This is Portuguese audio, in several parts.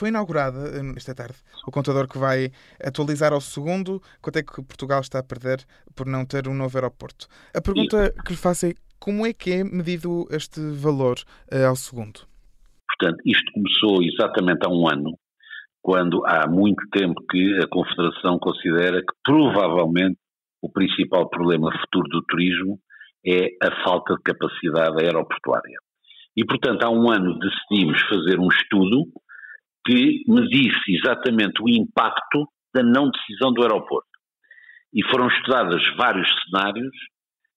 Foi inaugurada esta tarde o contador que vai atualizar ao segundo quanto é que Portugal está a perder por não ter um novo aeroporto. A pergunta que lhe faço é como é que é medido este valor uh, ao segundo? Portanto, isto começou exatamente há um ano, quando há muito tempo que a Confederação considera que provavelmente o principal problema futuro do turismo é a falta de capacidade aeroportuária. E, portanto, há um ano decidimos fazer um estudo que medisse exatamente o impacto da não decisão do aeroporto. E foram estudados vários cenários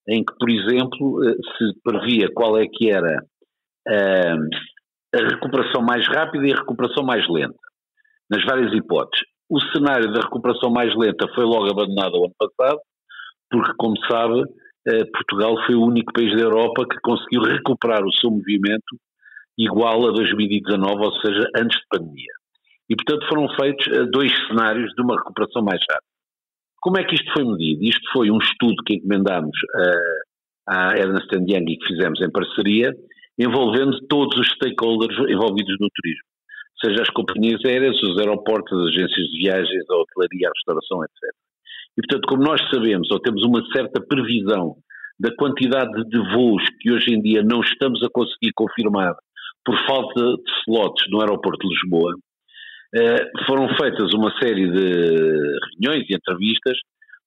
em que, por exemplo, eh, se previa qual é que era a, a recuperação mais rápida e a recuperação mais lenta, nas várias hipóteses. O cenário da recuperação mais lenta foi logo abandonado o ano passado, porque, como sabe, eh, Portugal foi o único país da Europa que conseguiu recuperar o seu movimento igual a 2019, ou seja, antes de pandemia. E, portanto, foram feitos eh, dois cenários de uma recuperação mais rápida. Como é que isto foi medido? Isto foi um estudo que encomendámos uh, à Ernst Young e que fizemos em parceria, envolvendo todos os stakeholders envolvidos no turismo, seja as companhias aéreas, os aeroportos, as agências de viagens, a hotelaria, a restauração, etc. E, portanto, como nós sabemos, ou temos uma certa previsão da quantidade de voos que hoje em dia não estamos a conseguir confirmar por falta de slots no aeroporto de Lisboa, eh, foram feitas uma série de reuniões e entrevistas,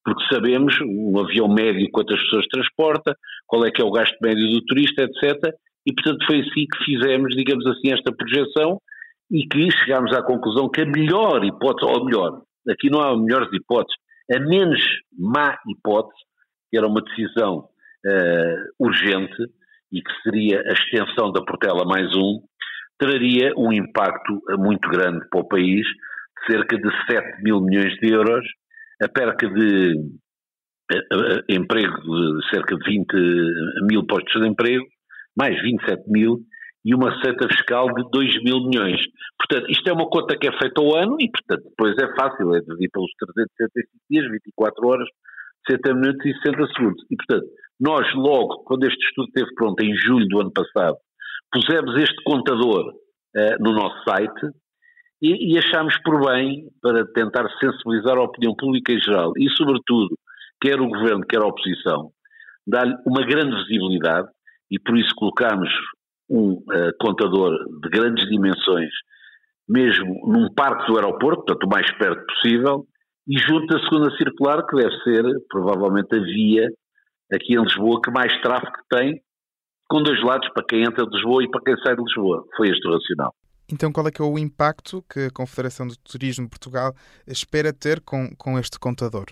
porque sabemos um avião médio quantas pessoas transporta, qual é que é o gasto médio do turista, etc. E, portanto, foi assim que fizemos, digamos assim, esta projeção e que chegámos à conclusão que a melhor hipótese, ou melhor, aqui não há melhores hipóteses, a menos má hipótese, que era uma decisão uh, urgente e que seria a extensão da Portela mais um, traria um impacto muito grande para o país, cerca de 7 mil milhões de euros, a perca de emprego de cerca de 20 mil postos de emprego, mais 27 mil, e uma receita fiscal de 2 mil milhões. Portanto, isto é uma conta que é feita ao ano e, portanto, depois é fácil, é dividir pelos 365 dias, 24 horas, 60 minutos e 60 segundos. E, portanto, nós logo, quando este estudo esteve pronto, em julho do ano passado, pusemos este contador uh, no nosso site e, e achámos por bem, para tentar sensibilizar a opinião pública em geral e, sobretudo, quer o governo, quer a oposição, dar-lhe uma grande visibilidade e por isso colocámos um uh, contador de grandes dimensões, mesmo num parque do aeroporto, portanto o mais perto possível, e junto da segunda circular, que deve ser provavelmente a via aqui em Lisboa que mais tráfego tem, com dois lados, para quem entra de Lisboa e para quem sai de Lisboa. Foi este o racional. Então, qual é que é o impacto que a Confederação do Turismo de Portugal espera ter com, com este contador?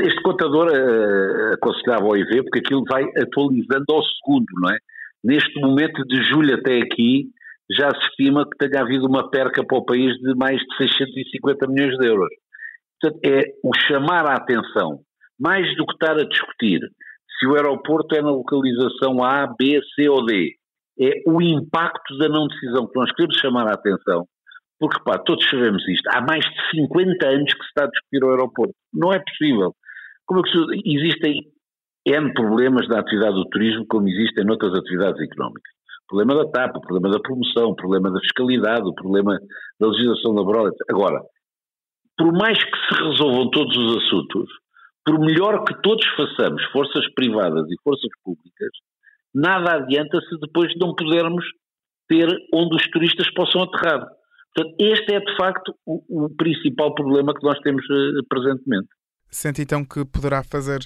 Este contador uh, aconselhava ao IV, porque aquilo vai atualizando ao segundo, não é? Neste momento, de julho até aqui, já se estima que tenha havido uma perca para o país de mais de 650 milhões de euros. Portanto, é o chamar a atenção, mais do que estar a discutir se o aeroporto é na localização A, B, C ou D, é o impacto da não decisão que nós queremos chamar a atenção, porque, pá, todos sabemos isto, há mais de 50 anos que se está a discutir o aeroporto. Não é possível. Como é que existem N problemas da atividade do turismo, como existem noutras atividades económicas. O problema da TAP, o problema da promoção, o problema da fiscalidade, o problema da legislação laboral. Agora, por mais que se resolvam todos os assuntos, por melhor que todos façamos, forças privadas e forças públicas, nada adianta se depois não pudermos ter onde os turistas possam aterrar. Portanto, este é de facto o, o principal problema que nós temos uh, presentemente. Sente então que poderá fazer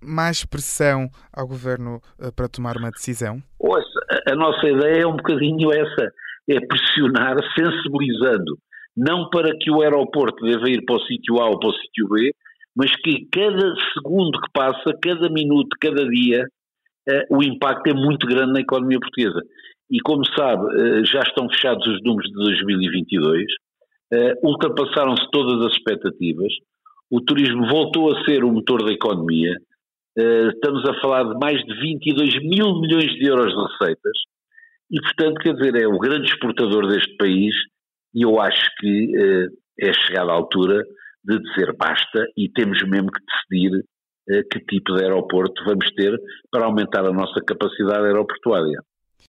mais pressão ao governo uh, para tomar uma decisão? Ouça, a, a nossa ideia é um bocadinho essa: é pressionar, sensibilizando, não para que o aeroporto deva ir para o sítio A ou para o sítio B, mas que cada segundo que passa, cada minuto, cada dia, uh, o impacto é muito grande na economia portuguesa. E como sabe, uh, já estão fechados os números de 2022, uh, ultrapassaram-se todas as expectativas o turismo voltou a ser o motor da economia. Estamos a falar de mais de 22 mil milhões de euros de receitas e, portanto, quer dizer, é o grande exportador deste país e eu acho que é chegada a altura de dizer basta e temos mesmo que decidir uh, que tipo de aeroporto vamos ter para aumentar a nossa capacidade aeroportuária.